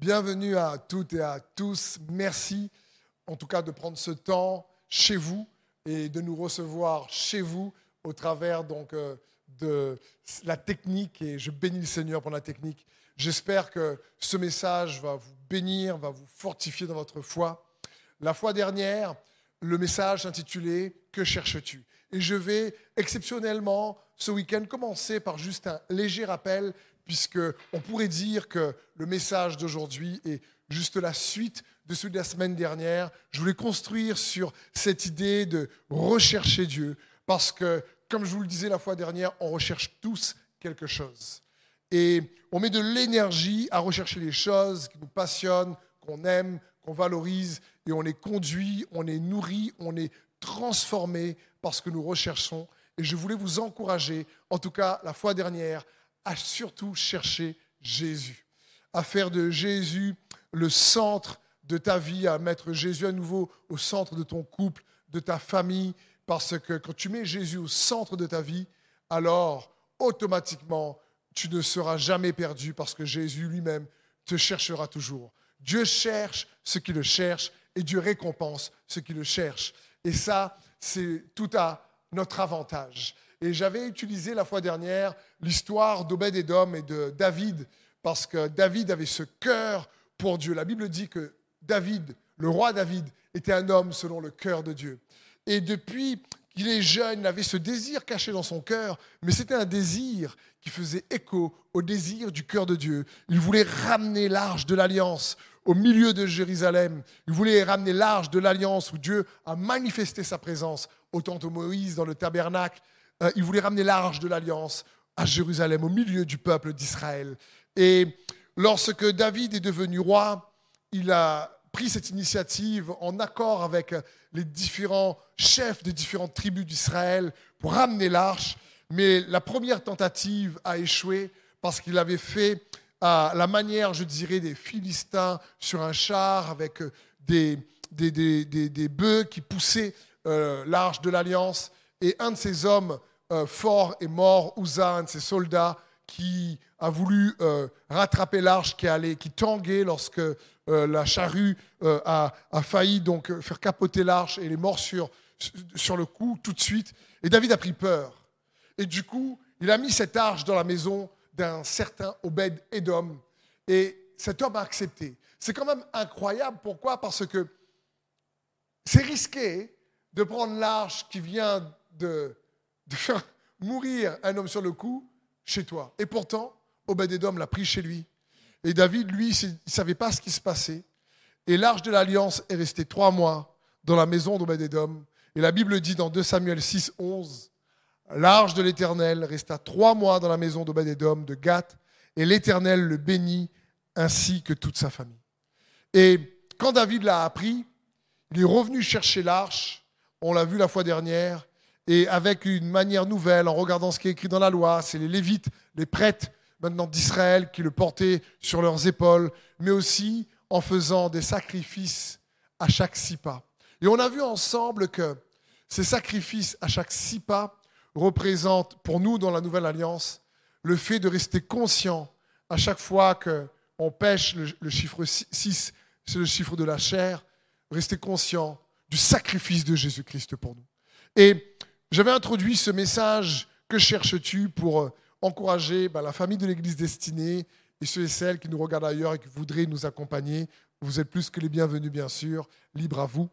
Bienvenue à toutes et à tous. Merci en tout cas de prendre ce temps chez vous et de nous recevoir chez vous au travers donc euh, de la technique et je bénis le Seigneur pour la technique. J'espère que ce message va vous bénir, va vous fortifier dans votre foi. La fois dernière, le message intitulé Que cherches-tu? Et je vais exceptionnellement ce week-end commencer par juste un léger rappel puisqu'on pourrait dire que le message d'aujourd'hui est juste la suite de celui de la semaine dernière. Je voulais construire sur cette idée de rechercher Dieu, parce que, comme je vous le disais la fois dernière, on recherche tous quelque chose. Et on met de l'énergie à rechercher les choses qui nous passionnent, qu'on aime, qu'on valorise, et on est conduit, on est nourri, on est transformé parce que nous recherchons. Et je voulais vous encourager, en tout cas la fois dernière, à surtout chercher Jésus, à faire de Jésus le centre de ta vie, à mettre Jésus à nouveau au centre de ton couple, de ta famille, parce que quand tu mets Jésus au centre de ta vie, alors automatiquement, tu ne seras jamais perdu parce que Jésus lui-même te cherchera toujours. Dieu cherche ce qui le cherche et Dieu récompense ce qui le cherche. Et ça, c'est tout à notre avantage. Et j'avais utilisé la fois dernière l'histoire d'Obed-Edom et de David, parce que David avait ce cœur pour Dieu. La Bible dit que David, le roi David, était un homme selon le cœur de Dieu. Et depuis qu'il est jeune, il avait ce désir caché dans son cœur, mais c'était un désir qui faisait écho au désir du cœur de Dieu. Il voulait ramener l'arche de l'alliance au milieu de Jérusalem. Il voulait ramener l'arche de l'alliance où Dieu a manifesté sa présence au temple de Moïse, dans le tabernacle. Euh, il voulait ramener l'arche de l'alliance à Jérusalem, au milieu du peuple d'Israël. Et lorsque David est devenu roi, il a pris cette initiative en accord avec les différents chefs des différentes tribus d'Israël pour ramener l'arche. Mais la première tentative a échoué parce qu'il avait fait à la manière, je dirais, des Philistins sur un char avec des, des, des, des bœufs qui poussaient euh, l'arche de l'alliance. Et un de ces hommes euh, forts est mort, Ouza, un de ses soldats, qui a voulu euh, rattraper l'arche qui allait, qui tanguait lorsque la charrue a, a, failli donc faire capoter l'arche et il est mort sur, sur le coup tout de suite. Et David a pris peur. Et du coup, il a mis cette arche dans la maison d'un certain Obed Edom. Et cet homme a accepté. C'est quand même incroyable. Pourquoi? Parce que c'est risqué de prendre l'arche qui vient de, faire mourir un homme sur le coup chez toi. Et pourtant, Obed-Edom l'a pris chez lui. Et David, lui, il ne savait pas ce qui se passait. Et l'arche de l'alliance est restée trois mois dans la maison d'Obed-Edom. Et la Bible dit dans 2 Samuel 6, 11, l'arche de l'Éternel resta trois mois dans la maison d'Obed-Edom de Gath, et l'Éternel le bénit ainsi que toute sa famille. Et quand David l'a appris, il est revenu chercher l'arche on l'a vu la fois dernière, et avec une manière nouvelle, en regardant ce qui est écrit dans la loi, c'est les Lévites, les prêtres maintenant d'Israël qui le portaient sur leurs épaules, mais aussi en faisant des sacrifices à chaque six pas. Et on a vu ensemble que ces sacrifices à chaque six pas représentent pour nous dans la Nouvelle Alliance le fait de rester conscient à chaque fois qu'on pêche, le, le chiffre 6, c'est le chiffre de la chair, rester conscient du sacrifice de Jésus-Christ pour nous. Et j'avais introduit ce message, que cherches-tu pour euh, encourager bah, la famille de l'Église destinée et ceux et celles qui nous regardent ailleurs et qui voudraient nous accompagner? Vous êtes plus que les bienvenus, bien sûr, libre à vous.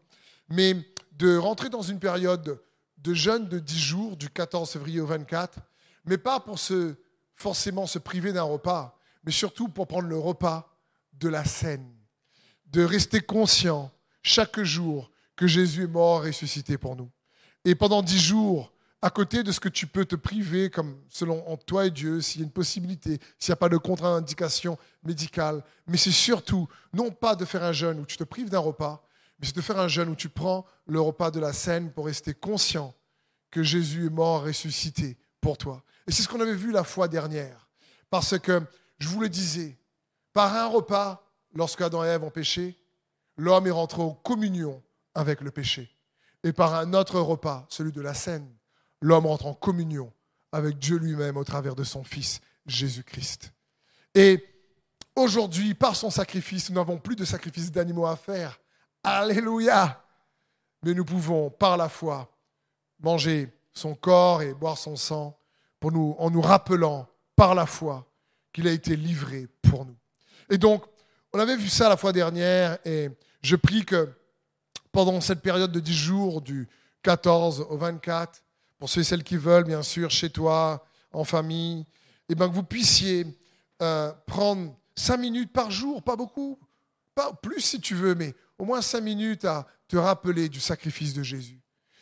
Mais de rentrer dans une période de jeûne de 10 jours, du 14 février au 24, mais pas pour se, forcément se priver d'un repas, mais surtout pour prendre le repas de la scène, de rester conscient chaque jour que Jésus est mort, ressuscité pour nous. Et pendant dix jours, à côté de ce que tu peux te priver, comme selon toi et Dieu, s'il y a une possibilité, s'il n'y a pas de contre-indication médicale, mais c'est surtout non pas de faire un jeûne où tu te prives d'un repas, mais c'est de faire un jeûne où tu prends le repas de la scène pour rester conscient que Jésus est mort, ressuscité pour toi. Et c'est ce qu'on avait vu la fois dernière. Parce que, je vous le disais, par un repas, lorsque Adam et Ève ont péché, l'homme est rentré en communion avec le péché. Et par un autre repas, celui de la scène, l'homme entre en communion avec Dieu lui-même au travers de son Fils Jésus-Christ. Et aujourd'hui, par son sacrifice, nous n'avons plus de sacrifice d'animaux à faire. Alléluia. Mais nous pouvons, par la foi, manger son corps et boire son sang en nous rappelant, par la foi, qu'il a été livré pour nous. Et donc, on avait vu ça la fois dernière et je prie que pendant cette période de 10 jours, du 14 au 24, pour ceux et celles qui veulent, bien sûr, chez toi, en famille, et bien que vous puissiez euh, prendre 5 minutes par jour, pas beaucoup, pas plus si tu veux, mais au moins 5 minutes à te rappeler du sacrifice de Jésus,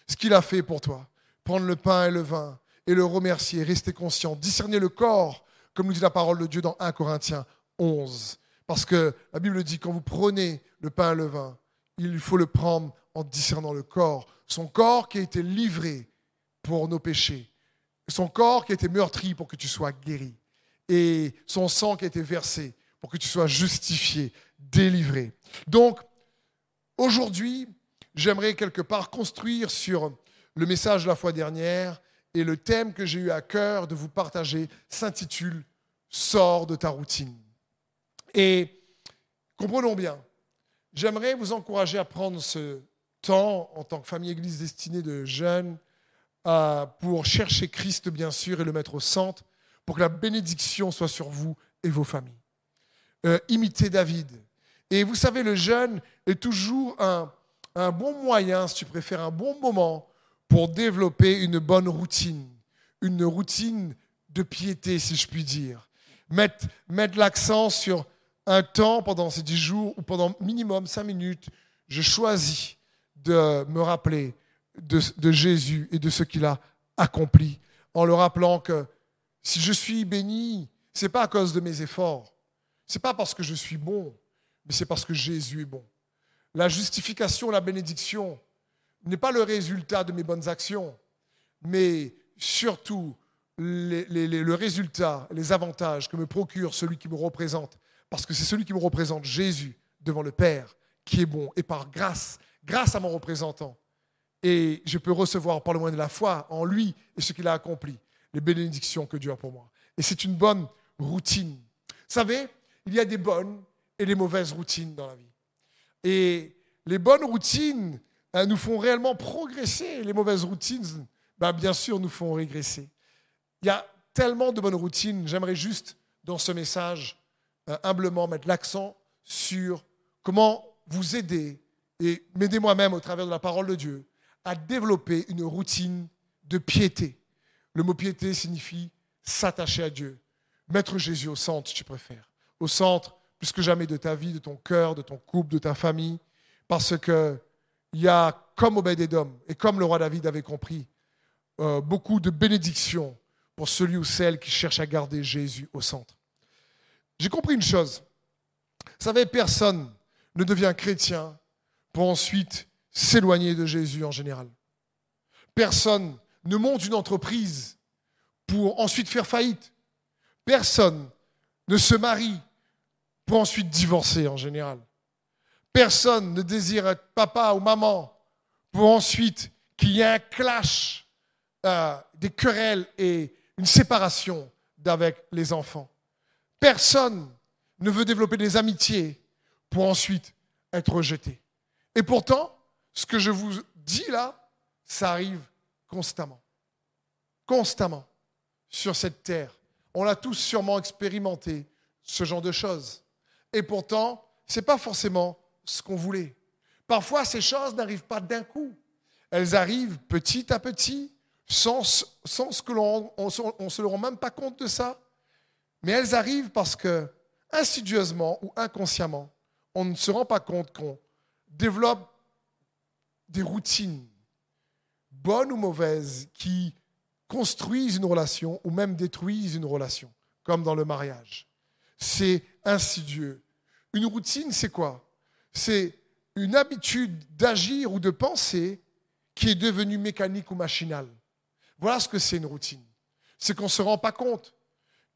ce qu'il a fait pour toi. Prendre le pain et le vin et le remercier, rester conscient, discerner le corps, comme nous dit la parole de Dieu dans 1 Corinthiens 11. Parce que la Bible dit, quand vous prenez le pain et le vin, il faut le prendre en discernant le corps. Son corps qui a été livré pour nos péchés. Son corps qui a été meurtri pour que tu sois guéri. Et son sang qui a été versé pour que tu sois justifié, délivré. Donc, aujourd'hui, j'aimerais quelque part construire sur le message de la fois dernière et le thème que j'ai eu à cœur de vous partager s'intitule Sors de ta routine. Et comprenons bien, j'aimerais vous encourager à prendre ce temps en tant que famille église destinée de jeunes pour chercher Christ, bien sûr, et le mettre au centre, pour que la bénédiction soit sur vous et vos familles. Euh, imitez David. Et vous savez, le jeûne est toujours un, un bon moyen, si tu préfères, un bon moment pour développer une bonne routine, une routine de piété, si je puis dire. Mettre, mettre l'accent sur un temps pendant ces dix jours ou pendant minimum cinq minutes, je choisis de me rappeler de, Jésus et de ce qu'il a accompli, en le rappelant que si je suis béni, ce n'est pas à cause de mes efforts, ce n'est pas parce que je suis bon, mais c'est parce que Jésus est bon. La justification, la bénédiction n'est pas le résultat de mes bonnes actions, mais surtout le résultat, les avantages que me procure celui qui me représente parce que c'est celui qui me représente, Jésus, devant le Père, qui est bon. Et par grâce, grâce à mon représentant, et je peux recevoir par le moyen de la foi en lui et ce qu'il a accompli, les bénédictions que Dieu a pour moi. Et c'est une bonne routine. Vous savez, il y a des bonnes et des mauvaises routines dans la vie. Et les bonnes routines hein, nous font réellement progresser. Les mauvaises routines, ben, bien sûr, nous font régresser. Il y a tellement de bonnes routines. J'aimerais juste, dans ce message, humblement mettre l'accent sur comment vous aider et m'aider moi-même au travers de la parole de Dieu à développer une routine de piété. Le mot piété signifie s'attacher à Dieu, mettre Jésus au centre, si tu préfères, au centre plus que jamais de ta vie, de ton cœur, de ton couple, de ta famille, parce que il y a, comme Obed-Edom et comme le roi David avait compris, euh, beaucoup de bénédictions pour celui ou celle qui cherche à garder Jésus au centre. J'ai compris une chose. Vous savez, personne ne devient chrétien pour ensuite s'éloigner de Jésus en général. Personne ne monte une entreprise pour ensuite faire faillite. Personne ne se marie pour ensuite divorcer en général. Personne ne désire être papa ou maman pour ensuite qu'il y ait un clash, euh, des querelles et une séparation d'avec les enfants. Personne ne veut développer des amitiés pour ensuite être rejeté. Et pourtant, ce que je vous dis là, ça arrive constamment. Constamment sur cette terre. On l'a tous sûrement expérimenté, ce genre de choses. Et pourtant, ce n'est pas forcément ce qu'on voulait. Parfois, ces choses n'arrivent pas d'un coup. Elles arrivent petit à petit, sans, sans que l'on ne se rend même pas compte de ça. Mais elles arrivent parce que, insidieusement ou inconsciemment, on ne se rend pas compte qu'on développe des routines, bonnes ou mauvaises, qui construisent une relation ou même détruisent une relation, comme dans le mariage. C'est insidieux. Une routine, c'est quoi? C'est une habitude d'agir ou de penser qui est devenue mécanique ou machinale. Voilà ce que c'est une routine. C'est qu'on ne se rend pas compte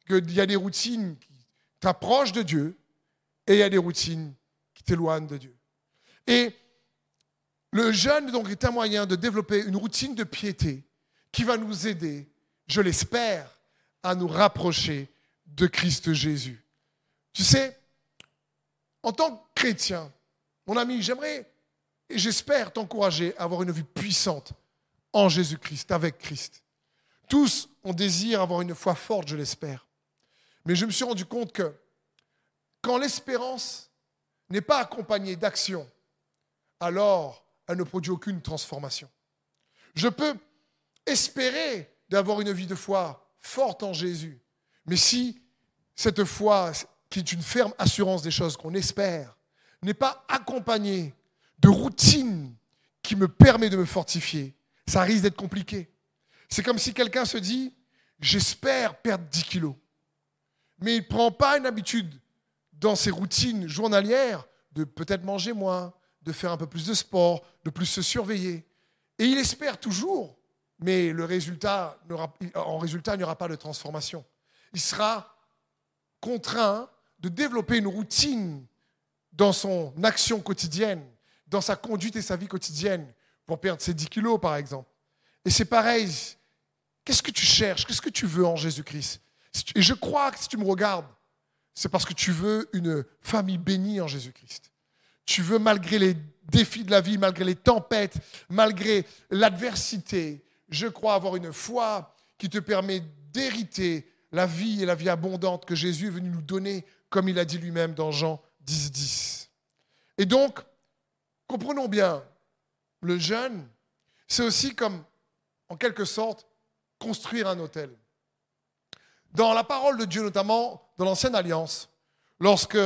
qu'il y a des routines qui t'approchent de Dieu et il y a des routines qui t'éloignent de Dieu. Et le jeûne donc est un moyen de développer une routine de piété qui va nous aider, je l'espère, à nous rapprocher de Christ Jésus. Tu sais, En tant que chrétien, mon ami, j'aimerais et j'espère t'encourager à avoir une vie puissante en Jésus-Christ, avec Christ. Tous, on désire avoir une foi forte, je l'espère. Mais je me suis rendu compte que quand l'espérance n'est pas accompagnée d'action, alors elle ne produit aucune transformation. Je peux espérer d'avoir une vie de foi forte en Jésus, mais si cette foi, qui est une ferme assurance des choses qu'on espère, n'est pas accompagnée de routine qui me permet de me fortifier, ça risque d'être compliqué. C'est comme si quelqu'un se dit, j'espère perdre 10 kilos, mais il ne prend pas une habitude dans ses routines journalières de peut-être manger moins, de faire un peu plus de sport, de plus se surveiller. Et il espère toujours, mais en résultat, il n'y aura pas de transformation. Il sera contraint de développer une routine dans son action quotidienne, dans sa conduite et sa vie quotidienne, pour perdre ses 10 kilos, par exemple. Et c'est pareil. Qu'est-ce que tu cherches? Qu'est-ce que tu veux en Jésus-Christ? Et je crois que si tu me regardes, c'est parce que tu veux une famille bénie en Jésus-Christ. Tu veux, malgré les défis de la vie, malgré les tempêtes, malgré l'adversité, je crois avoir une foi qui te permet d'hériter la vie et la vie abondante que Jésus est venu nous donner, comme il a dit lui-même dans Jean 10, 10. Et donc, comprenons bien, le jeûne, c'est aussi comme, en quelque sorte, construire un hôtel. Dans la parole de Dieu, notamment dans l'Ancienne Alliance, lorsque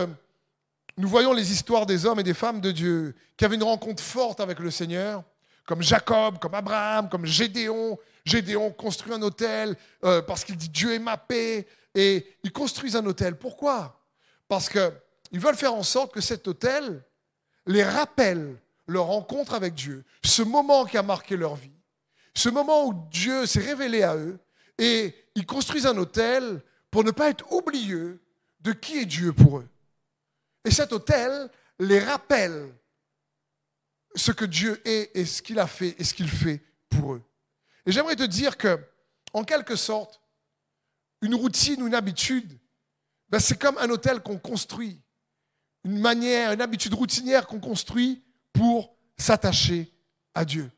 nous voyons les histoires des hommes et des femmes de Dieu qui avaient une rencontre forte avec le Seigneur, comme Jacob, comme Abraham, comme Gédéon. Gédéon construit un hôtel euh, parce qu'il dit Dieu est ma paix. Et ils construisent un hôtel. Pourquoi? Parce qu'ils veulent faire en sorte que cet hôtel les rappelle leur rencontre avec Dieu, ce moment qui a marqué leur vie, ce moment où Dieu s'est révélé à eux, et ils construisent un hôtel pour ne pas être oublieux de qui est Dieu pour eux. Et cet hôtel les rappelle ce que Dieu est et ce qu'il a fait et ce qu'il fait pour eux. Et j'aimerais te dire que, en quelque sorte, une routine ou une habitude, ben c'est comme un hôtel qu'on construit, une manière, une habitude routinière qu'on construit pour s'attacher à Dieu.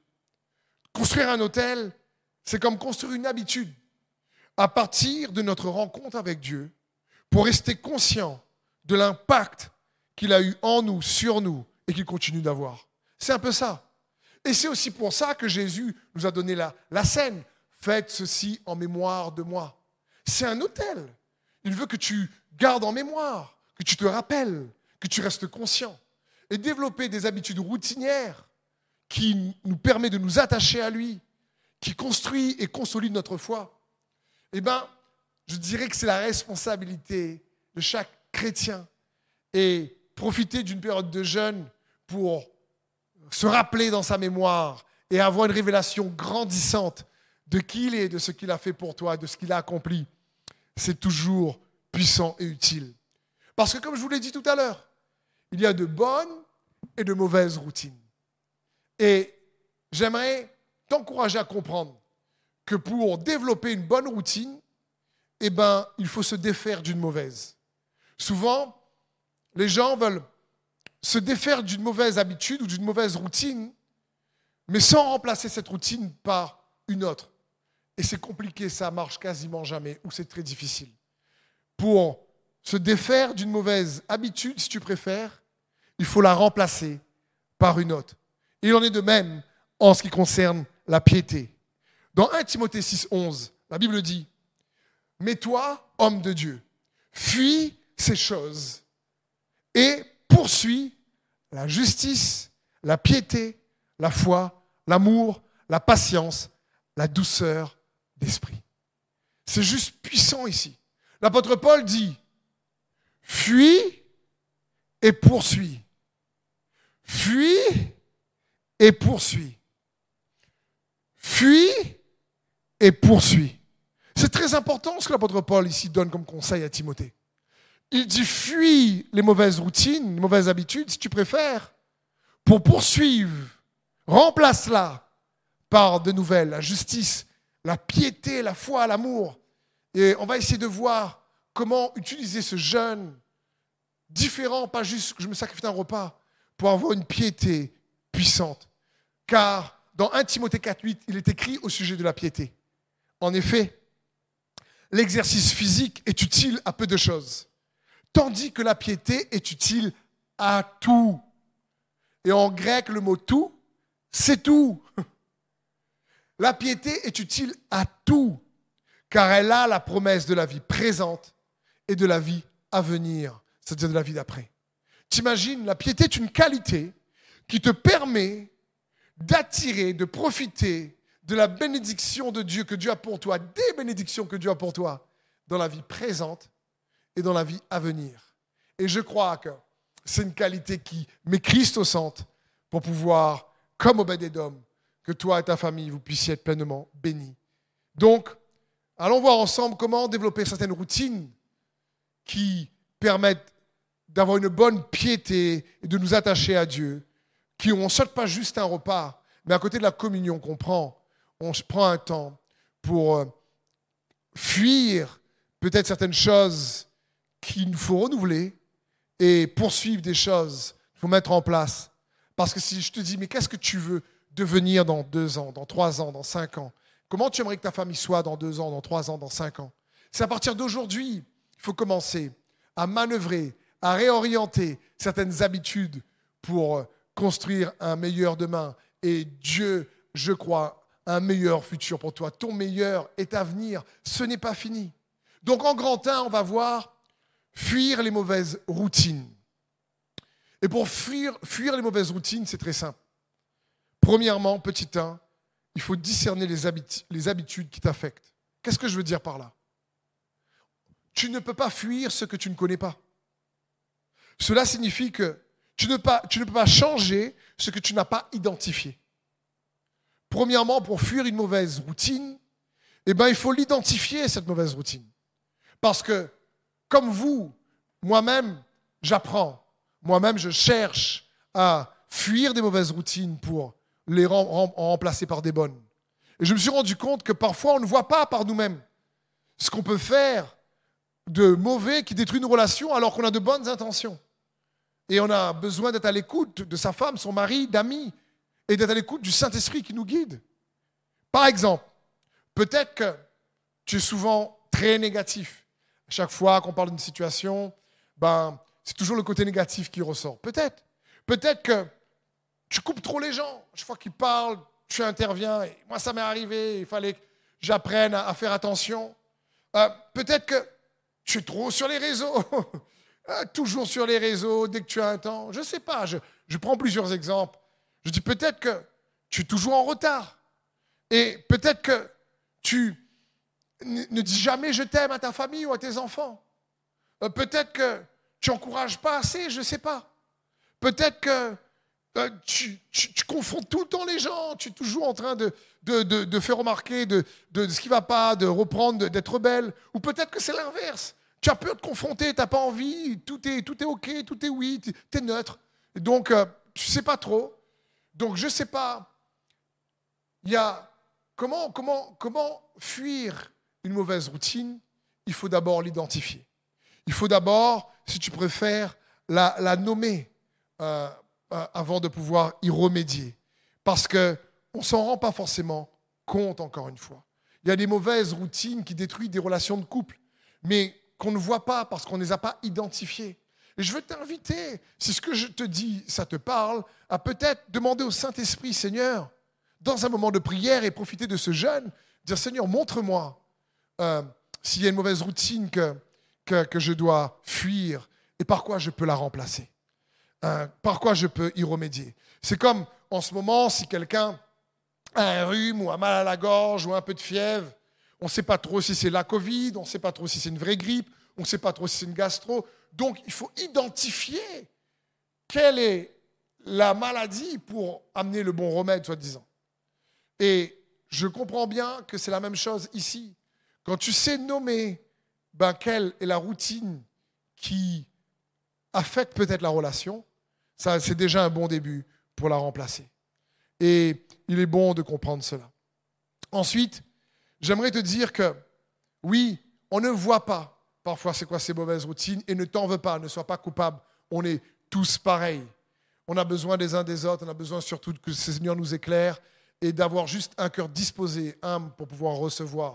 Construire un hôtel, c'est comme construire une habitude à partir de notre rencontre avec Dieu pour rester conscient de l'impact qu'il a eu en nous, sur nous et qu'il continue d'avoir. C'est un peu ça. Et c'est aussi pour ça que Jésus nous a donné la, scène. Faites ceci en mémoire de moi. C'est un hôtel. Il veut que tu gardes en mémoire, que tu te rappelles, que tu restes conscient. Et développer des habitudes routinières qui nous permet de nous attacher à lui, qui construit et consolide notre foi. Eh bien, je dirais que c'est la responsabilité de chaque chrétien. Et profiter d'une période de jeûne pour se rappeler dans sa mémoire et avoir une révélation grandissante de qui il est, de ce qu'il a fait pour toi, de ce qu'il a accompli, c'est toujours puissant et utile. Parce que comme je vous l'ai dit tout à l'heure, il y a de bonnes et de mauvaises routines. Et j'aimerais t'encourager à comprendre que pour développer une bonne routine, eh ben, il faut se défaire d'une mauvaise. Souvent, les gens veulent se défaire d'une mauvaise habitude ou d'une mauvaise routine, mais sans remplacer cette routine par une autre. Et c'est compliqué, ça marche quasiment jamais, ou c'est très difficile. Pour se défaire d'une mauvaise habitude, si tu préfères, il faut la remplacer par une autre. Il en est de même en ce qui concerne la piété. Dans 1 Timothée 6, 11, la Bible dit, Mais toi, homme de Dieu, fuis ces choses et poursuis la justice, la piété, la foi, l'amour, la patience, la douceur d'esprit. C'est juste puissant ici. L'apôtre Paul dit, fuis et poursuis. Fuis et poursuis. Fuis et poursuis. C'est très important ce que l'apôtre Paul ici donne comme conseil à Timothée. Il dit fuis les mauvaises routines, les mauvaises habitudes, si tu préfères, pour poursuivre. Remplace-la par de nouvelles, la justice, la piété, la foi, l'amour. Et on va essayer de voir comment utiliser ce jeûne différent, pas juste que je me sacrifie un repas, pour avoir une piété puissante. Car dans 1 Timothée 4.8, il est écrit au sujet de la piété. En effet, l'exercice physique est utile à peu de choses, tandis que la piété est utile à tout. Et en grec, le mot tout, c'est tout. La piété est utile à tout, car elle a la promesse de la vie présente et de la vie à venir, c'est-à-dire de la vie d'après. T'imagines, la piété est une qualité qui te permet d'attirer, de profiter de la bénédiction de Dieu que Dieu a pour toi, des bénédictions que Dieu a pour toi dans la vie présente et dans la vie à venir. Et je crois que c'est une qualité qui met Christ au centre pour pouvoir, comme Obed-Edom, que toi et ta famille, vous puissiez être pleinement bénis. Donc, allons voir ensemble comment développer certaines routines qui permettent d'avoir une bonne piété et de nous attacher à Dieu, qui on ne pas juste un repas, mais à côté de la communion qu'on prend, on prend un temps pour euh, fuir peut-être certaines choses qu'il nous faut renouveler et poursuivre des choses qu'il faut mettre en place. Parce que si je te dis, mais qu'est-ce que tu veux devenir dans deux ans, dans trois ans, dans cinq ans? Comment tu aimerais que ta famille soit dans deux ans, dans trois ans, dans cinq ans? C'est à partir d'aujourd'hui qu'il faut commencer à manœuvrer, à réorienter certaines habitudes pour euh, construire un meilleur demain. Et Dieu, je crois, un meilleur futur pour toi. Ton meilleur est à venir. Ce n'est pas fini. Donc en grand 1, on va voir fuir les mauvaises routines. Et pour fuir, les mauvaises routines, c'est très simple. Premièrement, petit 1, il faut discerner les, les habitudes qui t'affectent. Qu'est-ce que je veux dire par là? Tu ne peux pas fuir ce que tu ne connais pas. Cela signifie que tu ne peux pas changer ce que tu n'as pas identifié. Premièrement, pour fuir une mauvaise routine, eh ben, il faut l'identifier, cette mauvaise routine. Parce que, comme vous, moi-même, j'apprends. Moi-même, je cherche à fuir des mauvaises routines pour les remplacer par des bonnes. Et je me suis rendu compte que parfois, on ne voit pas par nous-mêmes ce qu'on peut faire de mauvais qui détruit une relation alors qu'on a de bonnes intentions. Et on a besoin d'être à l'écoute de sa femme, son mari, d'amis, et d'être à l'écoute du Saint-Esprit qui nous guide. Par exemple, peut-être que tu es souvent très négatif. À chaque fois qu'on parle d'une situation, ben, c'est toujours le côté négatif qui ressort. Peut-être. Peut-être que tu coupes trop les gens. Chaque fois qu'ils parlent, tu interviens. Et moi, ça m'est arrivé. Il fallait que j'apprenne à, faire attention. Euh, peut-être que tu es trop sur les réseaux. Euh, toujours sur les réseaux, dès que tu as un temps. Je ne sais pas, je, prends plusieurs exemples. Je dis peut-être que tu es toujours en retard. Et peut-être que tu ne dis jamais je t'aime à ta famille ou à tes enfants. Euh, peut-être que tu n'encourages pas assez, je ne sais pas. Peut-être que euh, tu, confonds tout le temps les gens, tu es toujours en train de, faire remarquer de, ce qui ne va pas, de reprendre, d'être rebelle. Ou peut-être que c'est l'inverse. Tu as peur de confronter, tu n'as pas envie, tout est, tout OK, tout est oui, tu es neutre. donc, euh, tu ne sais pas trop. Donc, je ne sais pas. Il y a comment, comment, comment fuir une mauvaise routine? Il faut d'abord l'identifier. Il faut d'abord, si tu préfères, la, nommer euh, euh, avant de pouvoir y remédier. Parce qu'on ne s'en rend pas forcément compte, encore une fois. Il y a des mauvaises routines qui détruisent des relations de couple. Mais qu'on ne voit pas parce qu'on ne les a pas identifiés. Et je veux t'inviter, si ce que je te dis, ça te parle, à peut-être demander au Saint-Esprit, Seigneur, dans un moment de prière et profiter de ce jeûne, dire Seigneur, montre-moi euh, s'il y a une mauvaise routine que, je dois fuir et par quoi je peux la remplacer. Euh, par quoi je peux y remédier. C'est comme en ce moment, si quelqu'un a un rhume ou un mal à la gorge ou un peu de fièvre, on ne sait pas trop si c'est la Covid, on ne sait pas trop si c'est une vraie grippe, on ne sait pas trop si c'est une gastro. Donc, il faut identifier quelle est la maladie pour amener le bon remède, soi-disant. Et je comprends bien que c'est la même chose ici. Quand tu sais nommer ben, quelle est la routine qui affecte peut-être la relation, ça, c'est déjà un bon début pour la remplacer. Et il est bon de comprendre cela. Ensuite, j'aimerais te dire que oui, on ne voit pas parfois c'est quoi ces mauvaises routines? Et ne t'en veux pas, ne sois pas coupable. On est tous pareils. On a besoin des uns des autres, on a besoin surtout que le Seigneur nous éclaire et d'avoir juste un cœur disposé, humble pour pouvoir recevoir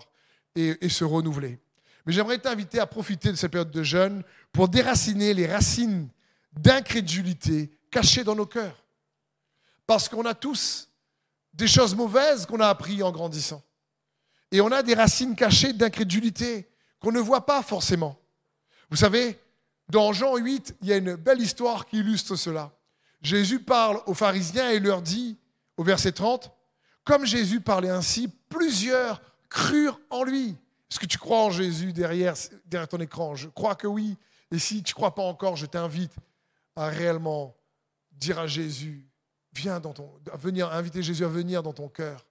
et, et se renouveler. Mais j'aimerais t'inviter à profiter de cette période de jeûne pour déraciner les racines d'incrédulité cachées dans nos cœurs. Parce qu'on a tous des choses mauvaises qu'on a apprises en grandissant. Et on a des racines cachées d'incrédulité qu'on ne voit pas forcément. Vous savez, dans Jean 8, il y a une belle histoire qui illustre cela. Jésus parle aux pharisiens et leur dit, au verset 30, Comme Jésus parlait ainsi, plusieurs crurent en lui. Est-ce que tu crois en Jésus derrière, ton écran? Je crois que oui. Et si tu ne crois pas encore, je t'invite à réellement dire à Jésus, viens dans ton, à inviter Jésus à venir dans ton cœur,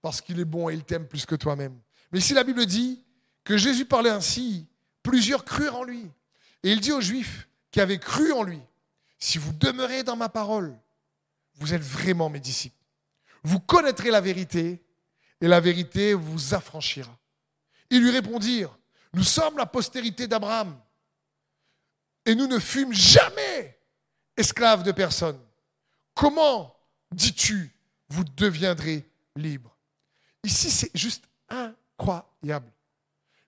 parce qu'il est bon et il t'aime plus que toi-même. Mais si la Bible dit que Jésus parlait ainsi, plusieurs crurent en lui. Et il dit aux Juifs qui avaient cru en lui, si vous demeurez dans ma parole, vous êtes vraiment mes disciples. Vous connaîtrez la vérité et la vérité vous affranchira. Ils lui répondirent, nous sommes la postérité d'Abraham et nous ne fûmes jamais esclaves de personne. Comment, dis-tu, vous deviendrez libres? Ici, c'est juste incroyable.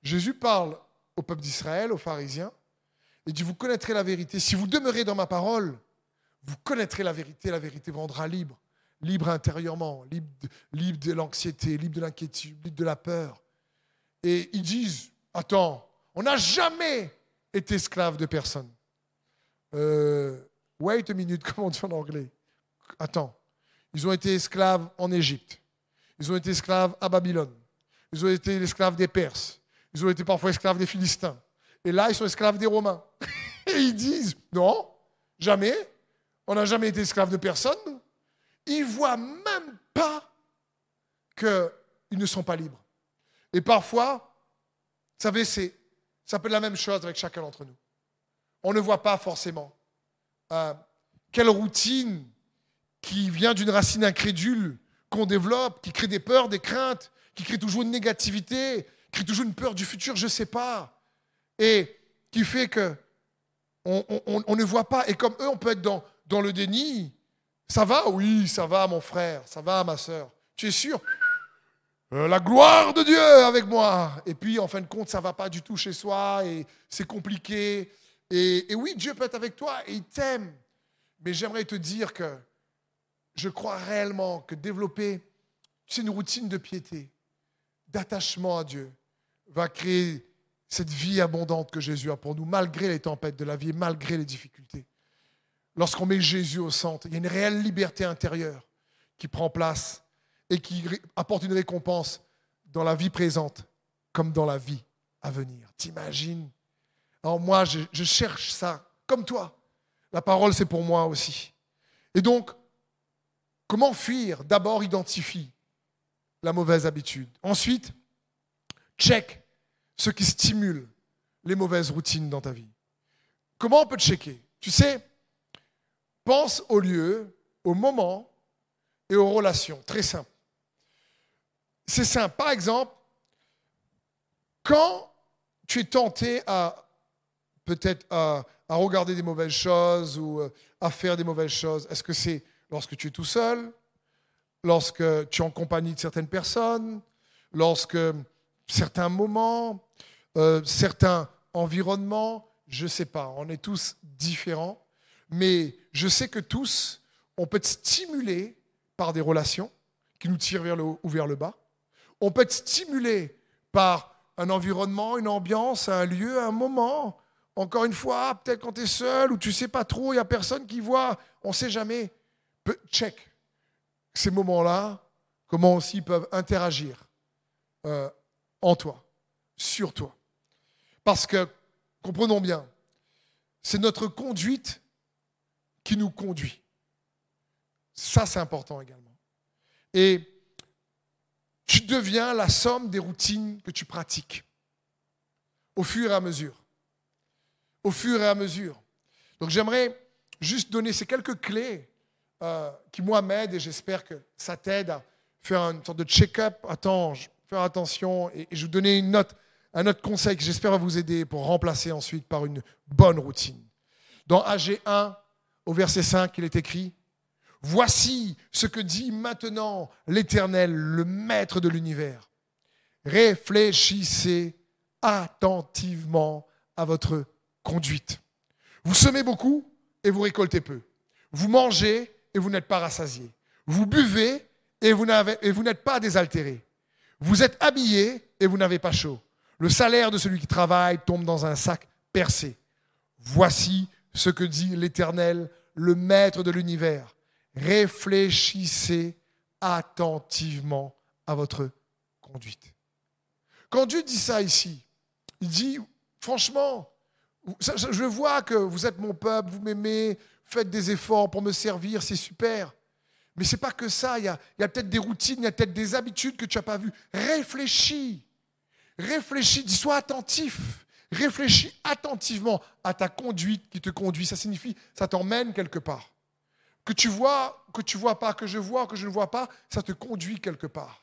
Jésus parle au peuple d'Israël, aux pharisiens, et dit, vous connaîtrez la vérité. Si vous demeurez dans ma parole, vous connaîtrez la vérité, la vérité vous rendra libre. Libre intérieurement, libre de, l'anxiété, libre de l'inquiétude, libre de la peur. Et ils disent, attends, on n'a jamais été esclave de personne. Euh, wait a minute, comment on dit en anglais? Attends, ils ont été esclaves en Égypte. Ils ont été esclaves à Babylone. Ils ont été esclaves des Perses. Ils ont été parfois esclaves des Philistins. Et là, ils sont esclaves des Romains. Et ils disent, non, jamais. On n'a jamais été esclaves de personne. Ils ne voient même pas qu'ils ne sont pas libres. Et parfois, vous savez, c'est, ça peut être la même chose avec chacun d'entre nous. On ne voit pas forcément euh, quelle routine qui vient d'une racine incrédule qu'on développe, qui crée des peurs, des craintes, qui crée toujours une négativité, qui crée toujours une peur du futur, je ne sais pas. Et qui fait que on, ne voit pas. Et comme eux, on peut être dans, dans le déni. Ça va? Oui, ça va, mon frère. Ça va, ma soeur. Tu es sûr? Euh, la gloire de Dieu avec moi. Et puis, en fin de compte, ça va pas du tout chez soi et c'est compliqué. Et, et, oui, Dieu peut être avec toi et il t'aime. Mais j'aimerais te dire que je crois réellement que développer c'est une routine de piété, d'attachement à Dieu, va créer cette vie abondante que Jésus a pour nous, malgré les tempêtes de la vie, malgré les difficultés. Lorsqu'on met Jésus au centre, il y a une réelle liberté intérieure qui prend place et qui apporte une récompense dans la vie présente comme dans la vie à venir. T'imagines? Alors moi, je, je, cherche ça, comme toi. La parole, c'est pour moi aussi. Et donc, comment fuir? D'abord, identifie la mauvaise habitude. Ensuite, check ce qui stimule les mauvaises routines dans ta vie. Comment on peut checker? Tu sais, pense au lieu, au moment et aux relations. Très simple. C'est simple. Par exemple, quand tu es tenté à peut-être à, regarder des mauvaises choses ou euh, à faire des mauvaises choses, est-ce que c'est lorsque tu es tout seul, lorsque tu es en compagnie de certaines personnes, lorsque certains moments, euh, certains environnements, je ne sais pas, on est tous différents, mais je sais que tous, on peut être stimulés par des relations qui nous tirent vers le haut ou vers le bas, on peut être stimulé par un environnement, une ambiance, un lieu, un moment. Encore une fois, peut-être quand tu es seul ou tu sais pas trop, il n'y a personne qui voit, on ne sait jamais. Check ces moments-là, comment aussi ils peuvent interagir euh, en toi, sur toi. Parce que, comprenons bien, c'est notre conduite qui nous conduit. Ça, c'est important également. Et tu deviens la somme des routines que tu pratiques au fur et à mesure. Au fur et à mesure. Donc j'aimerais juste donner ces quelques clés euh, qui, moi, m'aident et j'espère que ça t'aide à faire une sorte de check-up. Attends, faire attention et, je vous donner un autre conseil que j'espère vous aider pour remplacer ensuite par une bonne routine. Dans AG 1, au verset 5, il est écrit Voici ce que dit maintenant l'Éternel, le Maître de l'univers. Réfléchissez attentivement à votre conduite. Vous semez beaucoup et vous récoltez peu. Vous mangez et vous n'êtes pas rassasié. Vous buvez et vous n'êtes pas désaltéré. Vous êtes habillé et vous n'avez pas chaud. Le salaire de celui qui travaille tombe dans un sac percé. Voici ce que dit l'Éternel, le Maître de l'univers. Réfléchissez attentivement à votre conduite. Quand Dieu dit ça ici, il dit, franchement, je vois que vous êtes mon peuple, vous m'aimez, faites des efforts pour me servir, c'est super. Mais ce n'est pas que ça, il y a, peut-être des routines, il y a peut-être des habitudes que tu n'as pas vues. Réfléchis, réfléchis, dis, sois attentif. Réfléchis attentivement à ta conduite qui te conduit. Ça signifie, ça t'emmène quelque part. Que tu vois, que tu vois pas, que je vois, que je ne vois pas, ça te conduit quelque part.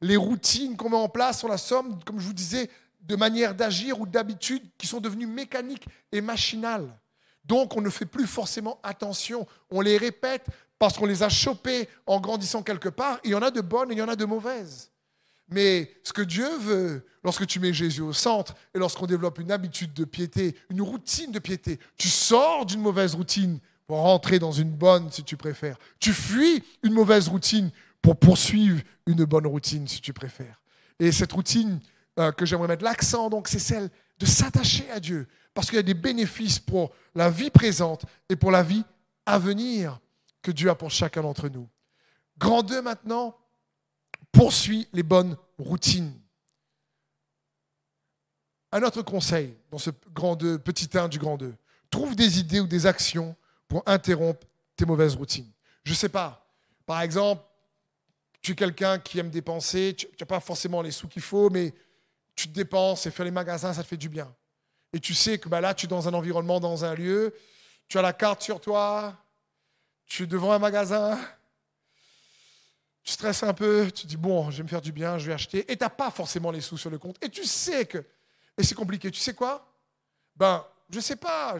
Les routines qu'on met en place sont la somme, comme je vous disais, de manières d'agir ou d'habitudes qui sont devenues mécaniques et machinales. Donc on ne fait plus forcément attention. On les répète parce qu'on les a chopées en grandissant quelque part. Il y en a de bonnes et il y en a de mauvaises. Mais ce que Dieu veut, lorsque tu mets Jésus au centre et lorsqu'on développe une habitude de piété, une routine de piété, tu sors d'une mauvaise routine pour rentrer dans une bonne, si tu préfères. Tu fuis une mauvaise routine pour poursuivre une bonne routine, si tu préfères. Et cette routine euh, que j'aimerais mettre l'accent, donc, c'est celle de s'attacher à Dieu, parce qu'il y a des bénéfices pour la vie présente et pour la vie à venir que Dieu a pour chacun d'entre nous. Grand 2 maintenant, poursuit les bonnes routines. Un autre conseil dans ce grand 2, petit 1 du grand 2, trouve des idées ou des actions pour interrompre tes mauvaises routines. Je ne sais pas, par exemple, tu es quelqu'un qui aime dépenser, tu n'as pas forcément les sous qu'il faut, mais tu te dépenses et faire les magasins, ça te fait du bien. Et tu sais que bah, là, tu es dans un environnement, dans un lieu, tu as la carte sur toi, tu es devant un magasin, tu stresses un peu, tu dis, bon, je vais me faire du bien, je vais acheter, et tu n'as pas forcément les sous sur le compte, et tu sais que, et c'est compliqué, tu sais quoi? Ben, je ne sais pas,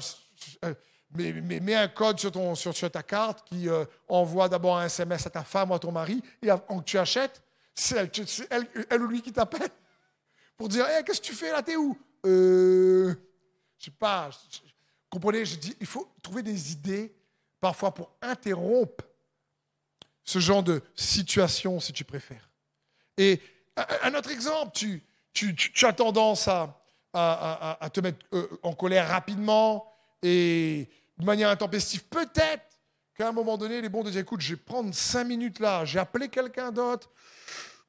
euh, mais, mets un code sur, ta carte qui euh, envoie d'abord un SMS à ta femme ou à ton mari, et avant que tu achètes, c'est elle, elle, ou lui qui t'appelle pour dire, hey, qu'est-ce que tu fais là, t'es où? Euh, Je sais pas, comprenez, je dis, il faut trouver des idées parfois pour interrompre ce genre de situation, si tu préfères. Et un autre exemple, tu, as tendance à, te mettre euh, en colère rapidement et de manière intempestive. Peut-être qu'à un moment donné, il est bon de dire, écoute, je vais prendre cinq minutes là, j'ai appelé quelqu'un d'autre,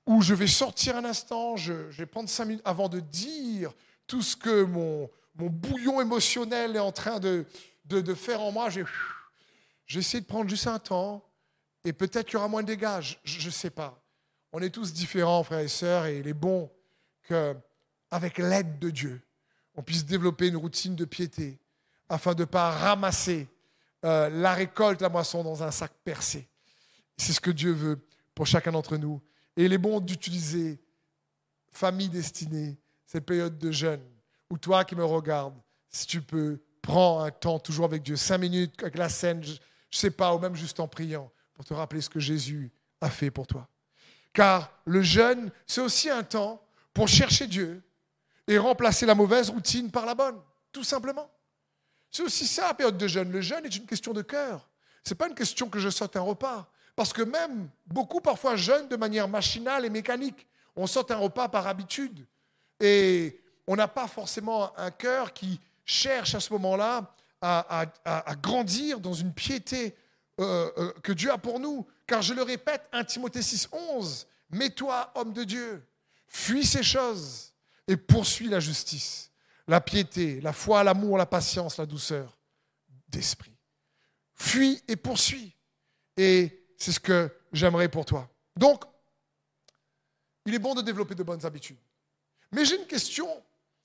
ou je vais sortir un instant, je, vais prendre cinq minutes avant de dire tout ce que mon, bouillon émotionnel est en train de, faire en moi. J'essaie de prendre juste un temps et peut-être qu'il y aura moins de dégâts. Je ne sais pas. On est tous différents, frères et sœurs, et il est bon qu'avec l'aide de Dieu, on puisse développer une routine de piété afin de ne pas ramasser euh, la récolte, la moisson dans un sac percé. C'est ce que Dieu veut pour chacun d'entre nous. Et il est bon d'utiliser, famille destinée, cette période de jeûne, où toi qui me regardes, si tu peux, prends un temps toujours avec Dieu, cinq minutes avec la scène ne sais pas, ou même juste en priant, pour te rappeler ce que Jésus a fait pour toi. Car le jeûne, c'est aussi un temps pour chercher Dieu et remplacer la mauvaise routine par la bonne, tout simplement. C'est aussi ça la période de jeûne. Le jeûne est une question de cœur. Ce n'est pas une question que je saute un repas. Parce que même beaucoup parfois jeûnent de manière machinale et mécanique. On saute un repas par habitude. Et on n'a pas forcément un cœur qui cherche à ce moment-là à, grandir dans une piété euh, euh, que Dieu a pour nous. Car je le répète, 1 Timothée 6, 11, mets-toi, homme de Dieu, fuis ces choses et poursuis la justice, la piété, la foi, l'amour, la patience, la douceur d'esprit. Fuis et poursuis. Et c'est ce que j'aimerais pour toi. Donc, il est bon de développer de bonnes habitudes. Mais j'ai une question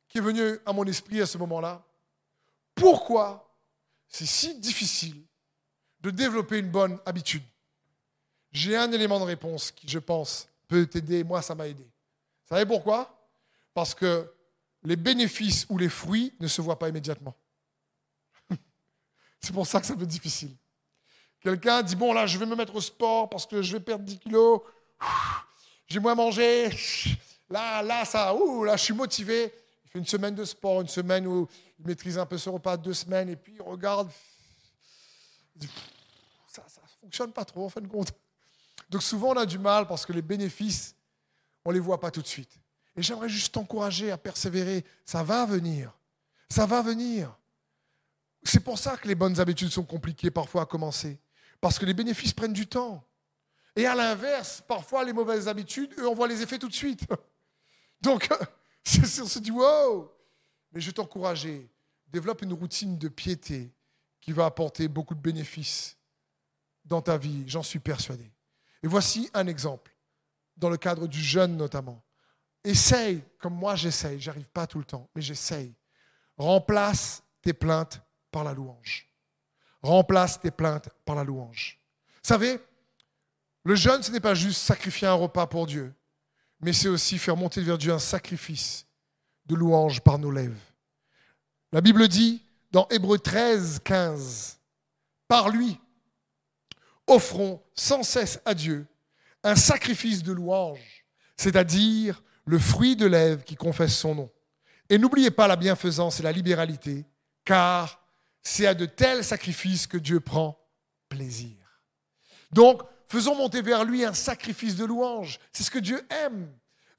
qui est venue à mon esprit à ce moment-là. Pourquoi c'est si difficile de développer une bonne habitude J'ai un élément de réponse qui, je pense, peut t'aider. Moi, ça m'a aidé. Vous savez pourquoi? Parce que les bénéfices ou les fruits ne se voient pas immédiatement. C'est pour ça que ça peut être difficile. Quelqu'un dit, bon là, je vais me mettre au sport parce que je vais perdre 10 kilos, j'ai moins mangé, là, là, ça, ouh, là, je suis motivé. Une semaine de sport, une semaine où il maîtrise un peu ce repas, deux semaines, et puis il regarde, ça ne fonctionne pas trop en fin de compte. Donc souvent on a du mal parce que les bénéfices, on ne les voit pas tout de suite. Et j'aimerais juste t'encourager à persévérer. Ça va venir. Ça va venir. C'est pour ça que les bonnes habitudes sont compliquées parfois à commencer. Parce que les bénéfices prennent du temps. Et à l'inverse, parfois les mauvaises habitudes, eux, on voit les effets tout de suite. Donc, on se dit, wow Mais je vais t'encourager. Développe une routine de piété qui va apporter beaucoup de bénéfices dans ta vie, j'en suis persuadé. Et voici un exemple, dans le cadre du jeûne notamment. Essaye, comme moi j'essaye, j'arrive pas tout le temps, mais j'essaye. Remplace tes plaintes par la louange. Remplace tes plaintes par la louange. Vous savez, le jeûne, ce n'est pas juste sacrifier un repas pour Dieu, mais c'est aussi faire monter vers Dieu un sacrifice de louange par nos lèvres. La Bible dit dans Hébreu 13, 15, par lui, offrons sans cesse à Dieu un sacrifice de louange, c'est-à-dire le fruit de lèvres qui confesse son nom. Et n'oubliez pas la bienfaisance et la libéralité, car c'est à de tels sacrifices que Dieu prend plaisir. Donc, faisons monter vers lui un sacrifice de louange. C'est ce que Dieu aime.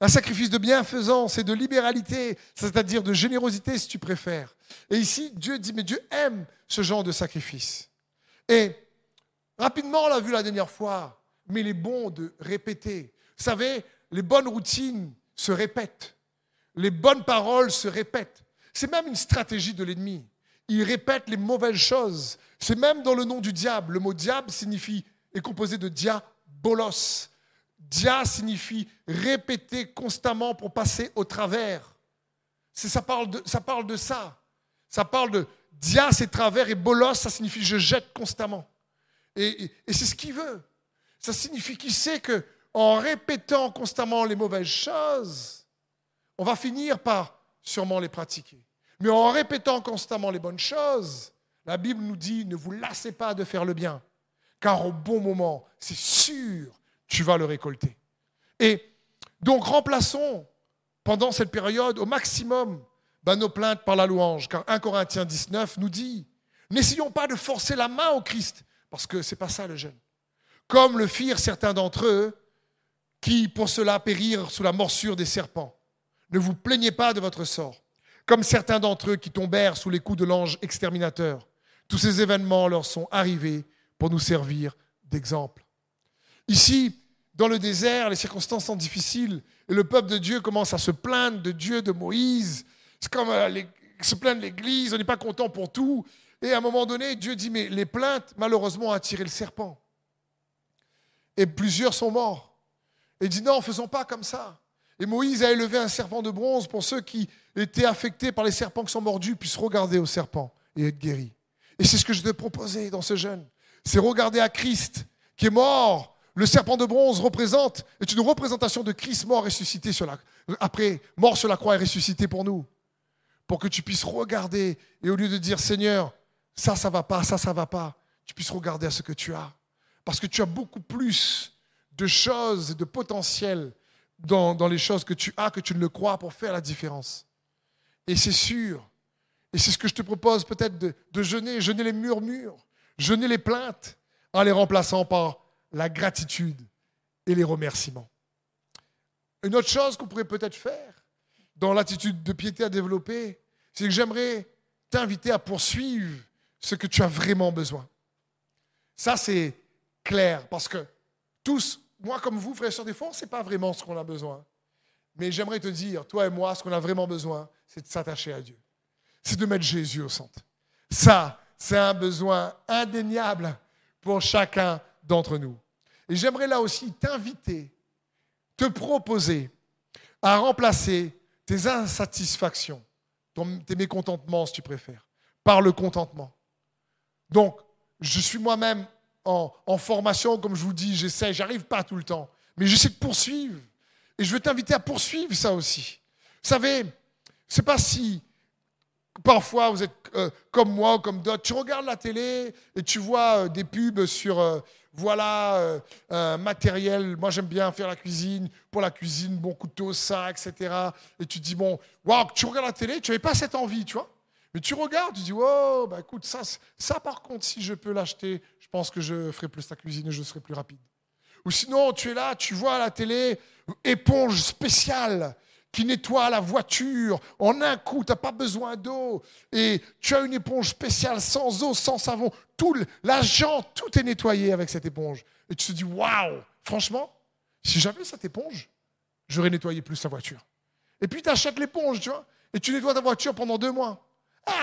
Un sacrifice de bienfaisance et de libéralité, c'est-à-dire de générosité si tu préfères. Et ici, Dieu dit, mais Dieu aime ce genre de sacrifice. Et rapidement, on l'a vu la dernière fois, mais il est bon de répéter. Vous savez, les bonnes routines se répètent. Les bonnes paroles se répètent. C'est même une stratégie de l'ennemi. Il répète les mauvaises choses. C'est même dans le nom du diable. Le mot diable signifie, est composé de diabolos. Dia signifie répéter constamment pour passer au travers. Ça parle, de, ça parle de ça. Ça parle de dia, c'est travers, et bolos, ça signifie je jette constamment. Et, et c'est ce qu'il veut. Ça signifie qu'il sait que en répétant constamment les mauvaises choses, on va finir par sûrement les pratiquer. Mais en répétant constamment les bonnes choses, la Bible nous dit ne vous lassez pas de faire le bien, car au bon moment, c'est sûr, tu vas le récolter. Et donc remplaçons pendant cette période au maximum ben, nos plaintes par la louange, car 1 Corinthiens 19 nous dit n'essayons pas de forcer la main au Christ, parce que ce n'est pas ça le jeûne. Comme le firent certains d'entre eux, qui pour cela périrent sous la morsure des serpents. Ne vous plaignez pas de votre sort, comme certains d'entre eux qui tombèrent sous les coups de l'ange exterminateur. Tous ces événements leur sont arrivés pour nous servir d'exemple. Ici, dans le désert, les circonstances sont difficiles et le peuple de Dieu commence à se plaindre de Dieu, de Moïse. C'est comme euh, se plaindre l'Église, on n'est pas content pour tout. Et à un moment donné, Dieu dit, mais les plaintes, malheureusement, ont attiré le serpent. Et plusieurs sont morts. Et dit non, faisons pas comme ça. Et Moïse a élevé un serpent de bronze pour ceux qui étaient affectés par les serpents qui sont mordus puissent regarder au serpent et être guéris. Et c'est ce que je te proposais dans ce jeûne. C'est regarder à Christ qui est mort. Le serpent de bronze représente, est une représentation de Christ mort ressuscité après, mort sur la croix et ressuscité pour nous. Pour que tu puisses regarder et au lieu de dire Seigneur, ça, ça va pas, ça, ça va pas, tu puisses regarder à ce que tu as. Parce que tu as beaucoup plus de choses, de potentiel dans, les choses que tu as, que tu ne le crois, pour faire la différence. Et c'est sûr, et c'est ce que je te propose peut-être de, de jeûner, jeûner les murmures, jeûner les plaintes, en les remplaçant par la gratitude et les remerciements. Une autre chose qu'on pourrait peut-être faire dans l'attitude de piété à développer, c'est que j'aimerais t'inviter à poursuivre ce que tu as vraiment besoin. Ça, c'est clair, parce que tous, moi comme vous, frères et sœurs, des fois, on ne sait pas vraiment ce qu'on a besoin. Mais j'aimerais te dire, toi et moi, ce qu'on a vraiment besoin, c'est de s'attacher à Dieu. C'est de mettre Jésus au centre. Ça, c'est un besoin indéniable pour chacun d'entre nous. Et j'aimerais là aussi t'inviter, te proposer à remplacer tes insatisfactions, tes mécontentements, si tu préfères, par le contentement. Donc, je suis moi-même en, formation, comme je vous dis, j'essaie, j'arrive pas tout le temps, mais j'essaie de poursuivre. Et je veux t'inviter à poursuivre ça aussi. Vous savez, sais pas si parfois vous êtes euh, comme moi ou comme d'autres, tu regardes la télé et tu vois euh, des pubs sur euh, voilà matériel. Moi j'aime bien faire la cuisine, pour la cuisine, bon couteau, ça, etc. Et tu te dis bon, waouh, tu regardes la télé, tu n'avais pas cette envie, tu vois. Mais tu regardes, tu dis oh, bah écoute, ça, ça par contre, si je peux l'acheter, je pense que je ferai plus la cuisine et je serai plus rapide. Ou sinon, tu es là, tu vois à la télé, éponge spéciale qui nettoie la voiture en un coup, tu n'as pas besoin d'eau. Et tu as une éponge spéciale sans eau, sans savon. Tout l'argent, tout est nettoyé avec cette éponge. Et tu te dis, waouh, franchement, si j'avais cette éponge, j'aurais nettoyé plus la voiture. Et puis tu achètes l'éponge, tu vois, et tu nettoies ta voiture pendant deux mois.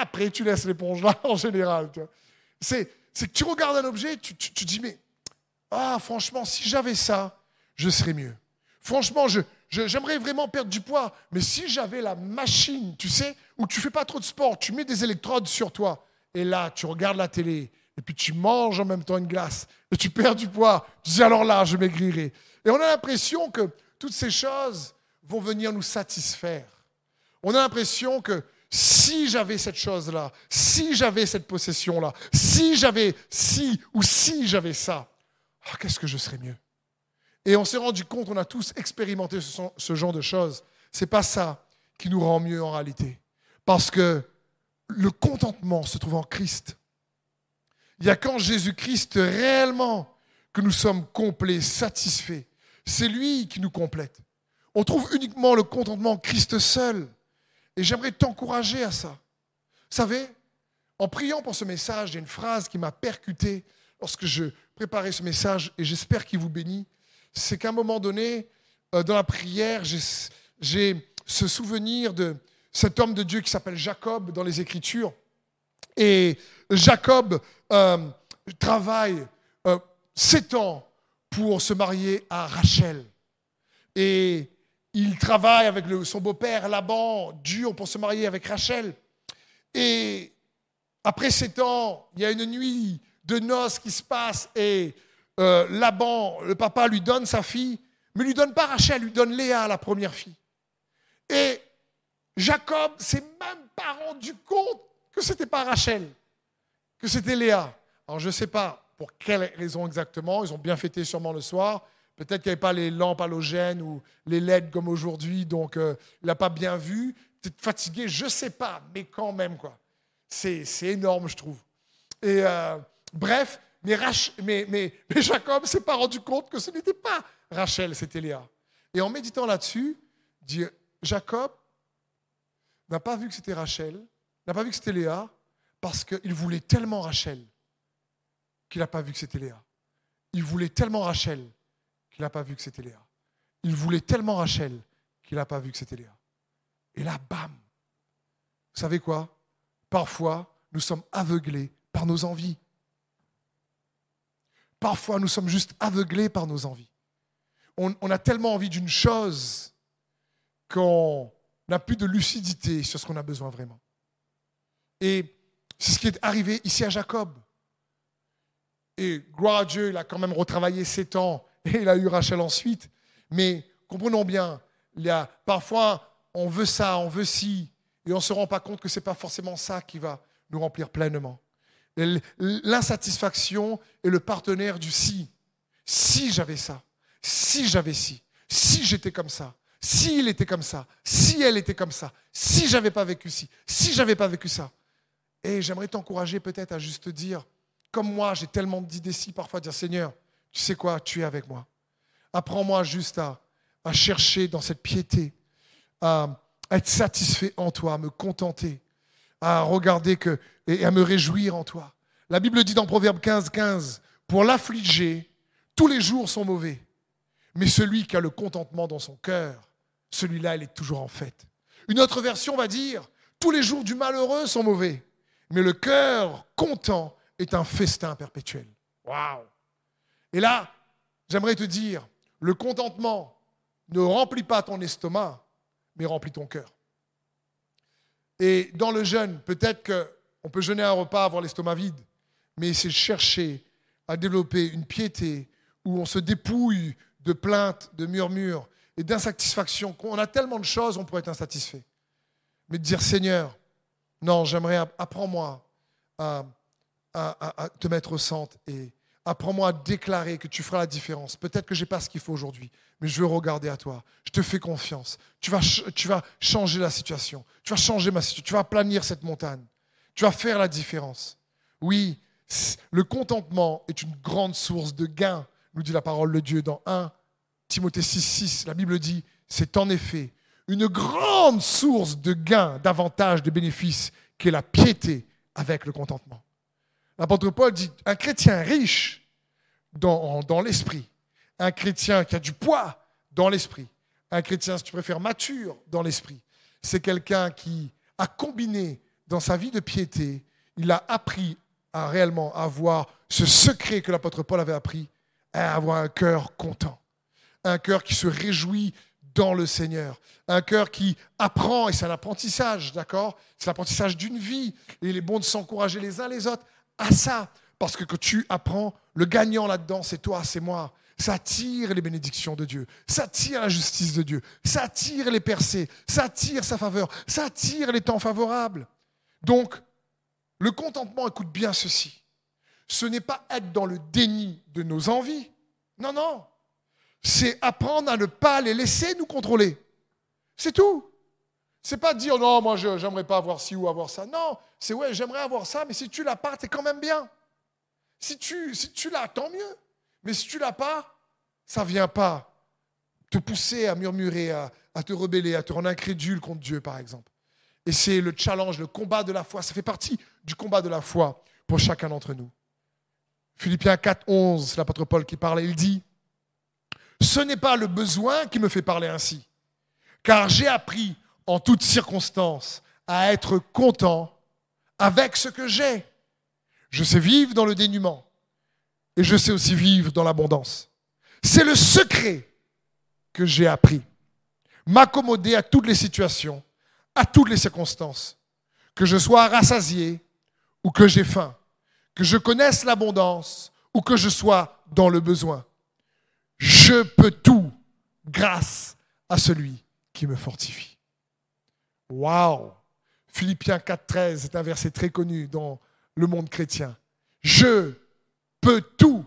après, tu laisses l'éponge là, en général. C'est, que tu regardes un objet, tu, tu, tu dis, mais, ah, franchement, si j'avais ça, je serais mieux. Franchement, je, j'aimerais vraiment perdre du poids, mais si j'avais la machine, tu sais, où tu fais pas trop de sport, tu mets des électrodes sur toi, et là, tu regardes la télé, et puis tu manges en même temps une glace, et tu perds du poids, tu dis alors là, je maigrirai. Et on a l'impression que toutes ces choses vont venir nous satisfaire. On a l'impression que si j'avais cette chose-là, si j'avais cette possession-là, si j'avais si ou si j'avais ça, ah, qu'est-ce que je serais mieux? Et on s'est rendu compte, on a tous expérimenté ce, genre de choses. Ce n'est pas ça qui nous rend mieux en réalité. Parce que le contentement se trouve en Christ. Il y a quand Jésus-Christ réellement que nous sommes complets, satisfaits. C'est lui qui nous complète. On trouve uniquement le contentement en Christ seul. Et j'aimerais t'encourager à ça. Vous savez, en priant pour ce message, il y a une phrase qui m'a percuté lorsque je préparais ce message et j'espère qu'il vous bénit c'est qu'à un moment donné, euh, dans la prière, j'ai ce souvenir de cet homme de Dieu qui s'appelle Jacob dans les Écritures. Et Jacob euh, travaille euh, sept ans pour se marier à Rachel. Et il travaille avec son beau-père Laban, dur pour se marier avec Rachel. Et après sept ans, il y a une nuit de noces qui se passe et euh, Laban, le papa, lui donne sa fille, mais lui donne pas Rachel, lui donne Léa, la première fille. Et Jacob s'est même pas rendu compte que c'était pas Rachel, que c'était Léa. Alors je ne sais pas pour quelle raison exactement, ils ont bien fêté sûrement le soir. Peut-être qu'il n'y avait pas les lampes halogènes ou les LED comme aujourd'hui, donc euh, il n'a pas bien vu. Peut-être fatigué, je ne sais pas, mais quand même, quoi. C'est énorme, je trouve. Et euh, bref, mais, Jacob ne s'est pas rendu compte que ce n'était pas Rachel, c'était Léa. Et en méditant là-dessus, Jacob n'a pas vu que c'était Rachel, n'a pas vu que c'était Léa, parce qu'il voulait tellement Rachel qu'il n'a pas vu que c'était Léa. Il voulait tellement Rachel qu'il n'a pas vu que c'était Léa. Il voulait tellement Rachel qu'il n'a pas vu que c'était Léa. Et là, bam Vous savez quoi? Parfois, nous sommes aveuglés par nos envies. Parfois, nous sommes juste aveuglés par nos envies. On, a tellement envie d'une chose qu'on n'a plus de lucidité sur ce qu'on a besoin vraiment. Et c'est ce qui est arrivé ici à Jacob. Et gloire à Dieu, il a quand même retravaillé sept ans et il a eu Rachel ensuite. Mais comprenons bien, parfois on veut ça, on veut ci, et on ne se rend pas compte que ce n'est pas forcément ça qui va nous remplir pleinement. L'insatisfaction est le partenaire du si. Si j'avais ça, si j'avais ci, si j'étais comme ça, s'il était comme ça, si elle était comme ça, si j'avais pas vécu ci, si j'avais pas vécu ça. Et j'aimerais t'encourager peut-être à juste dire, comme moi, j'ai tellement d'idées si parfois, dire Seigneur, tu sais quoi, tu es avec moi. Apprends-moi juste à, chercher dans cette piété, à être satisfait en toi, à me contenter, à regarder que, et à me réjouir en toi. La Bible dit dans Proverbe 15, 15, pour l'affliger, tous les jours sont mauvais. Mais celui qui a le contentement dans son cœur, celui-là, il est toujours en fête. Une autre version va dire, tous les jours du malheureux sont mauvais. Mais le cœur content est un festin perpétuel. Waouh! Et là, j'aimerais te dire, le contentement ne remplit pas ton estomac, mais remplit ton cœur. Et dans le jeûne, peut-être qu'on peut jeûner un repas, avoir l'estomac vide, mais c'est chercher à développer une piété où on se dépouille de plaintes, de murmures et d'insatisfaction. On a tellement de choses, on pourrait être insatisfait. mais de dire Seigneur, non, j'aimerais, apprends-moi à, à, te mettre au centre et apprends-moi à déclarer que tu feras la différence. Peut-être que je n'ai pas ce qu'il faut aujourd'hui, mais je veux regarder à toi. Je te fais confiance. Tu vas, changer la situation. Tu vas changer ma situation. Tu vas planir cette montagne. Tu vas faire la différence. Oui, le contentement est une grande source de gain, nous dit la parole de Dieu dans 1 Timothée 6, 6. La Bible dit, c'est en effet une grande source de gain, d'avantages, de bénéfices, qui est la piété avec le contentement. L'apôtre Paul dit, un chrétien riche dans, l'esprit, un chrétien qui a du poids dans l'esprit, un chrétien, si tu préfères, mature dans l'esprit, c'est quelqu'un qui a combiné dans sa vie de piété, il a appris à réellement avoir ce secret que l'apôtre Paul avait appris, à avoir un cœur content, un cœur qui se réjouit dans le Seigneur, un cœur qui apprend, et c'est un apprentissage, d'accord? C'est l'apprentissage d'une vie, et il est bon de s'encourager les uns les autres à ça, parce que quand tu apprends, le gagnant là-dedans, c'est toi, c'est moi. Ça tire les bénédictions de Dieu, ça tire la justice de Dieu, ça tire les percées, ça tire sa faveur, ça tire les temps favorables. Donc, le contentement, écoute bien ceci. Ce n'est pas être dans le déni de nos envies. Non, non. C'est apprendre à ne pas les laisser nous contrôler. C'est tout. C'est pas dire non, moi j'aimerais pas avoir ci ou avoir ça. Non, c'est ouais, j'aimerais avoir ça, mais si tu l'as pas, es quand même bien. Si tu, si tu l'as, tant mieux. Mais si tu l'as pas, ça vient pas te pousser à murmurer, à te rebeller, à te rendre incrédule contre Dieu, par exemple. Et c'est le challenge, le combat de la foi. Ça fait partie du combat de la foi pour chacun d'entre nous. Philippiens 4, 11, c'est l'apôtre Paul qui parle. Il dit Ce n'est pas le besoin qui me fait parler ainsi, car j'ai appris en toutes circonstances à être content avec ce que j'ai. Je sais vivre dans le dénuement et je sais aussi vivre dans l'abondance. C'est le secret que j'ai appris. M'accommoder à toutes les situations à toutes les circonstances, que je sois rassasié ou que j'ai faim, que je connaisse l'abondance ou que je sois dans le besoin. Je peux tout grâce à celui qui me fortifie. Waouh Philippiens 4.13 est un verset très connu dans le monde chrétien. Je peux tout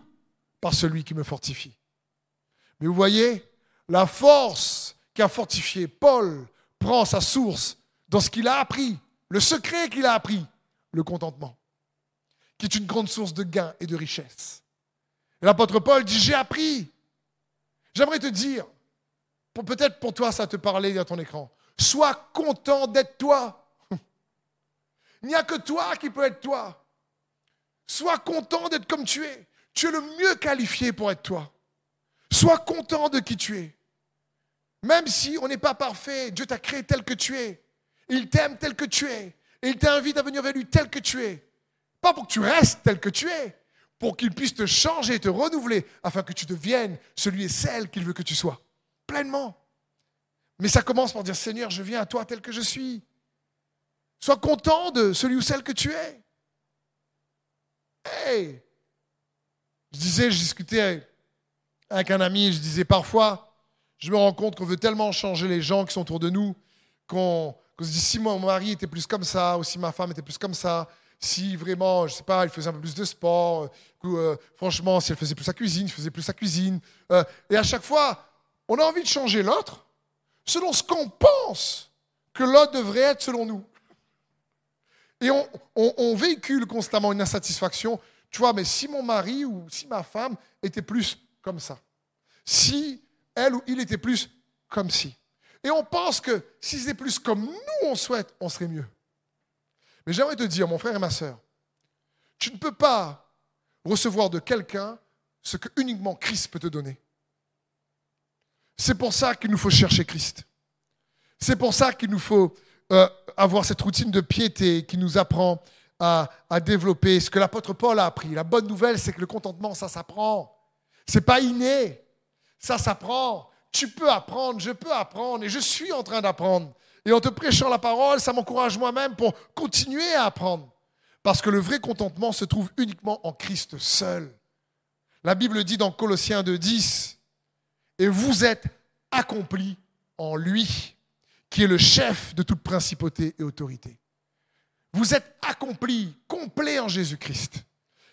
par celui qui me fortifie. Mais vous voyez, la force qui a fortifié Paul prend sa source dans ce qu'il a appris, le secret qu'il a appris, le contentement, qui est une grande source de gain et de richesse. L'apôtre Paul dit, j'ai appris. J'aimerais te dire, peut-être pour toi ça te parlait à ton écran, sois content d'être toi. Il n'y a que toi qui peux être toi. Sois content d'être comme tu es. Tu es le mieux qualifié pour être toi. Sois content de qui tu es. Même si on n'est pas parfait, Dieu t'a créé tel que tu es. Il t'aime tel que tu es. Il t'invite à venir vers lui tel que tu es. Pas pour que tu restes tel que tu es, pour qu'il puisse te changer te renouveler, afin que tu deviennes celui et celle qu'il veut que tu sois. Pleinement. Mais ça commence par dire, Seigneur, je viens à toi tel que je suis. Sois content de celui ou celle que tu es. Hey! Je disais, je discutais avec un ami, je disais parfois, je me rends compte qu'on veut tellement changer les gens qui sont autour de nous qu'on si mon mari était plus comme ça, ou si ma femme était plus comme ça, si vraiment, je sais pas, il faisait un peu plus de sport, ou, euh, franchement, si elle faisait plus sa cuisine, je faisais plus sa cuisine. Euh, et à chaque fois, on a envie de changer l'autre selon ce qu'on pense que l'autre devrait être selon nous. Et on, véhicule constamment une insatisfaction. Tu vois, mais si mon mari ou si ma femme était plus comme ça, si elle ou il était plus comme si, et on pense que si c'était plus comme nous on souhaite, on serait mieux. Mais j'aimerais te dire, mon frère et ma soeur, tu ne peux pas recevoir de quelqu'un ce que uniquement Christ peut te donner. C'est pour ça qu'il nous faut chercher Christ. C'est pour ça qu'il nous faut euh, avoir cette routine de piété qui nous apprend à, développer ce que l'apôtre Paul a appris. La bonne nouvelle, c'est que le contentement, ça s'apprend. C'est pas inné. Ça s'apprend. Tu peux apprendre, je peux apprendre, et je suis en train d'apprendre. Et en te prêchant la parole, ça m'encourage moi-même pour continuer à apprendre. Parce que le vrai contentement se trouve uniquement en Christ seul. La Bible dit dans Colossiens 2.10, et vous êtes accomplis en lui, qui est le chef de toute principauté et autorité. Vous êtes accompli, complet en Jésus-Christ.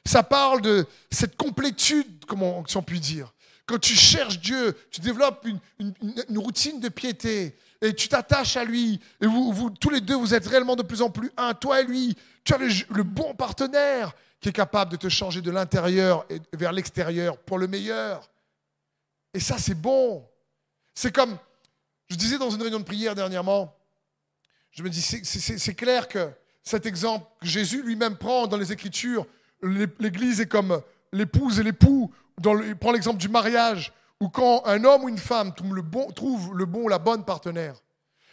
Ça parle de cette complétude, comment, si on peut dire. Quand tu cherches Dieu, tu développes une, routine de piété et tu t'attaches à lui. Et vous, tous les deux, vous êtes réellement de plus en plus un, toi et lui. Tu as le, bon partenaire qui est capable de te changer de l'intérieur vers l'extérieur pour le meilleur. Et ça, c'est bon. C'est comme, je disais dans une réunion de prière dernièrement, je me dis, c'est clair que cet exemple que Jésus lui-même prend dans les Écritures, l'Église est comme l'épouse et l'époux. Il prend l'exemple du mariage, où quand un homme ou une femme trouve le bon, ou la bonne partenaire,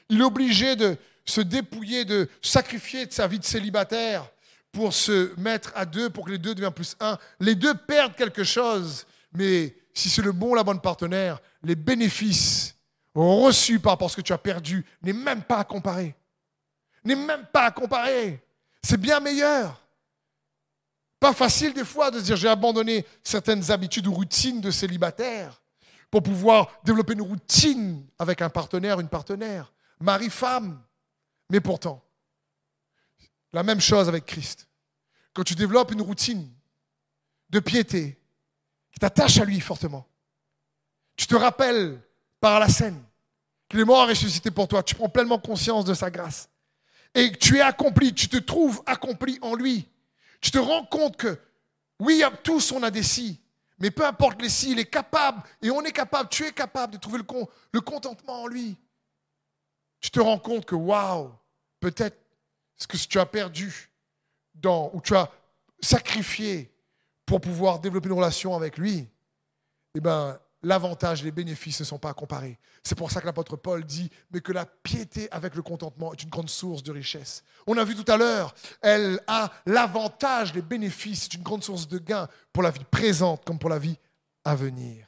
il est obligé de se dépouiller, de sacrifier de sa vie de célibataire pour se mettre à deux, pour que les deux deviennent plus un. Les deux perdent quelque chose, mais si c'est le bon ou la bonne partenaire, les bénéfices reçus par rapport à ce que tu as perdu n'est même pas à comparer. N'est même pas à comparer. C'est bien meilleur. Pas facile des fois de se dire j'ai abandonné certaines habitudes ou routines de célibataire pour pouvoir développer une routine avec un partenaire, une partenaire, mari-femme. Mais pourtant, la même chose avec Christ. Quand tu développes une routine de piété qui t'attache à lui fortement, tu te rappelles par la scène qu'il est mort à ressuscité pour toi, tu prends pleinement conscience de sa grâce. Et tu es accompli, tu te trouves accompli en lui. Tu te rends compte que, oui, tous on a des si, mais peu importe les si, il est capable, et on est capable, tu es capable de trouver le, le contentement en lui. Tu te rends compte que, waouh, peut-être ce que tu as perdu, dans, ou tu as sacrifié pour pouvoir développer une relation avec lui, eh ben, l'avantage, les bénéfices ne sont pas à comparer. C'est pour ça que l'apôtre Paul dit, mais que la piété avec le contentement est une grande source de richesse. On a vu tout à l'heure, elle a l'avantage, les bénéfices, c'est une grande source de gain pour la vie présente comme pour la vie à venir.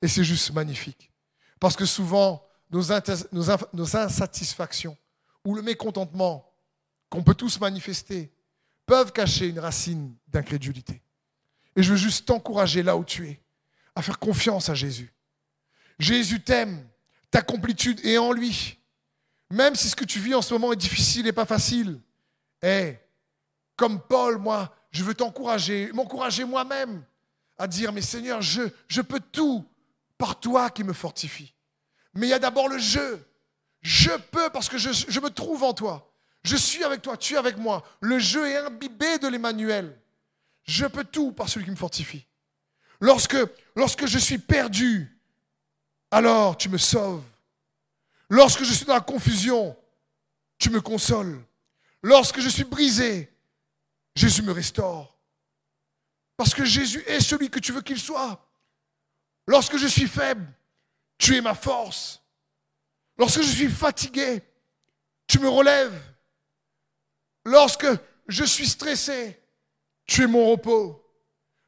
Et c'est juste magnifique. Parce que souvent, nos insatisfactions ou le mécontentement qu'on peut tous manifester peuvent cacher une racine d'incrédulité. Et je veux juste t'encourager là où tu es à faire confiance à Jésus. Jésus t'aime, ta complétude est en lui. Même si ce que tu vis en ce moment est difficile et pas facile. Eh, comme Paul, moi, je veux t'encourager, m'encourager moi-même à dire, mais Seigneur, je, peux tout par toi qui me fortifie. Mais il y a d'abord le je. Je peux parce que je, je, me trouve en toi. Je suis avec toi, tu es avec moi. Le je est imbibé de l'Emmanuel. Je peux tout par celui qui me fortifie. Lorsque, je suis perdu, alors tu me sauves. Lorsque je suis dans la confusion, tu me consoles. Lorsque je suis brisé, Jésus me restaure. Parce que Jésus est celui que tu veux qu'il soit. Lorsque je suis faible, tu es ma force. Lorsque je suis fatigué, tu me relèves. Lorsque je suis stressé, tu es mon repos.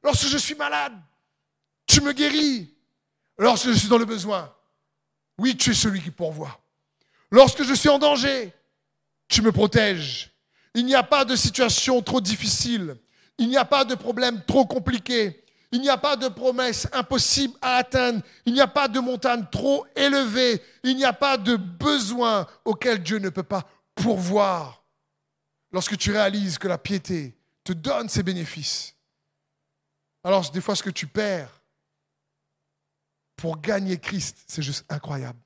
Lorsque je suis malade, tu me guéris. Lorsque je suis dans le besoin, oui, tu es celui qui pourvoit. Lorsque je suis en danger, tu me protèges. Il n'y a pas de situation trop difficile. Il n'y a pas de problème trop compliqué. Il n'y a pas de promesse impossible à atteindre. Il n'y a pas de montagne trop élevée. Il n'y a pas de besoin auquel Dieu ne peut pas pourvoir. Lorsque tu réalises que la piété te donne ses bénéfices, alors des fois ce que tu perds, pour gagner Christ, c'est juste incroyable.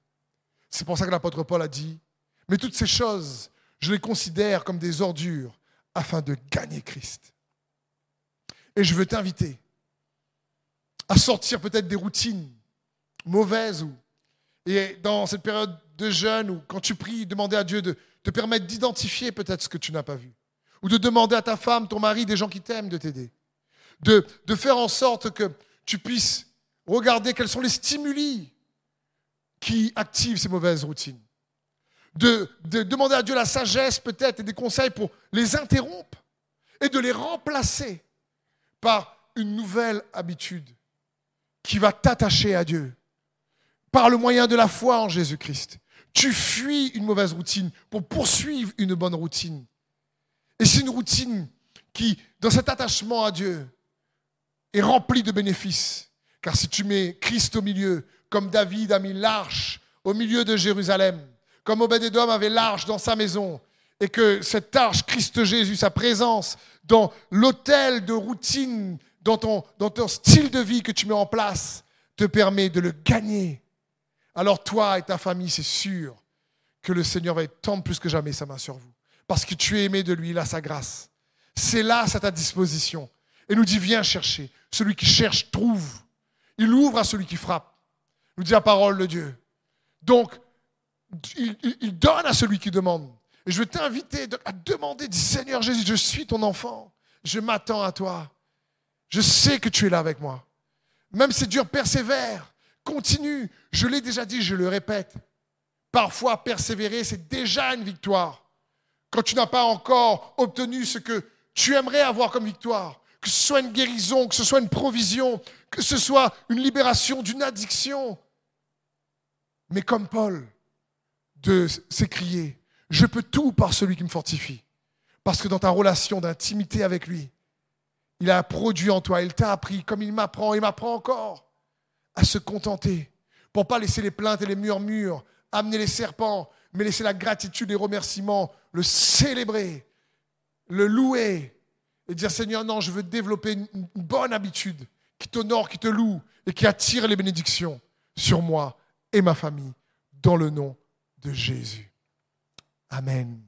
C'est pour ça que l'apôtre Paul a dit, mais toutes ces choses, je les considère comme des ordures afin de gagner Christ. Et je veux t'inviter à sortir peut-être des routines mauvaises ou et dans cette période de jeûne ou quand tu pries, demander à Dieu de te permettre d'identifier peut-être ce que tu n'as pas vu. Ou de demander à ta femme, ton mari, des gens qui t'aiment de t'aider. De, de faire en sorte que tu puisses Regardez quels sont les stimuli qui activent ces mauvaises routines. De, demander à Dieu la sagesse peut-être et des conseils pour les interrompre et de les remplacer par une nouvelle habitude qui va t'attacher à Dieu par le moyen de la foi en Jésus-Christ. Tu fuis une mauvaise routine pour poursuivre une bonne routine. Et c'est une routine qui, dans cet attachement à Dieu, est remplie de bénéfices. Car si tu mets Christ au milieu, comme David a mis l'arche au milieu de Jérusalem, comme Obed-Edom avait l'arche dans sa maison, et que cette arche, Christ Jésus, sa présence dans l'hôtel de routine, dans ton, dans ton style de vie que tu mets en place, te permet de le gagner. Alors toi et ta famille, c'est sûr que le Seigneur va tendre plus que jamais sa main sur vous. Parce que tu es aimé de lui, il a sa grâce. C'est là, c'est à ta disposition. Et nous dit, viens chercher. Celui qui cherche, trouve. Il ouvre à celui qui frappe. Nous dit la parole de Dieu. Donc, il, donne à celui qui demande. Et je veux t'inviter à demander, dis Seigneur Jésus, je suis ton enfant. Je m'attends à toi. Je sais que tu es là avec moi. Même si c'est dur, persévère. Continue. Je l'ai déjà dit, je le répète. Parfois, persévérer, c'est déjà une victoire. Quand tu n'as pas encore obtenu ce que tu aimerais avoir comme victoire, que ce soit une guérison, que ce soit une provision, que ce soit une libération d'une addiction. Mais comme Paul, de s'écrier, je peux tout par celui qui me fortifie. Parce que dans ta relation d'intimité avec lui, il a produit en toi, il t'a appris, comme il m'apprend, il m'apprend encore, à se contenter, pour pas laisser les plaintes et les murmures amener les serpents, mais laisser la gratitude et les remerciements, le célébrer, le louer et dire Seigneur, non, je veux développer une, bonne habitude qui t'honore, qui te loue et qui attire les bénédictions sur moi et ma famille, dans le nom de Jésus. Amen.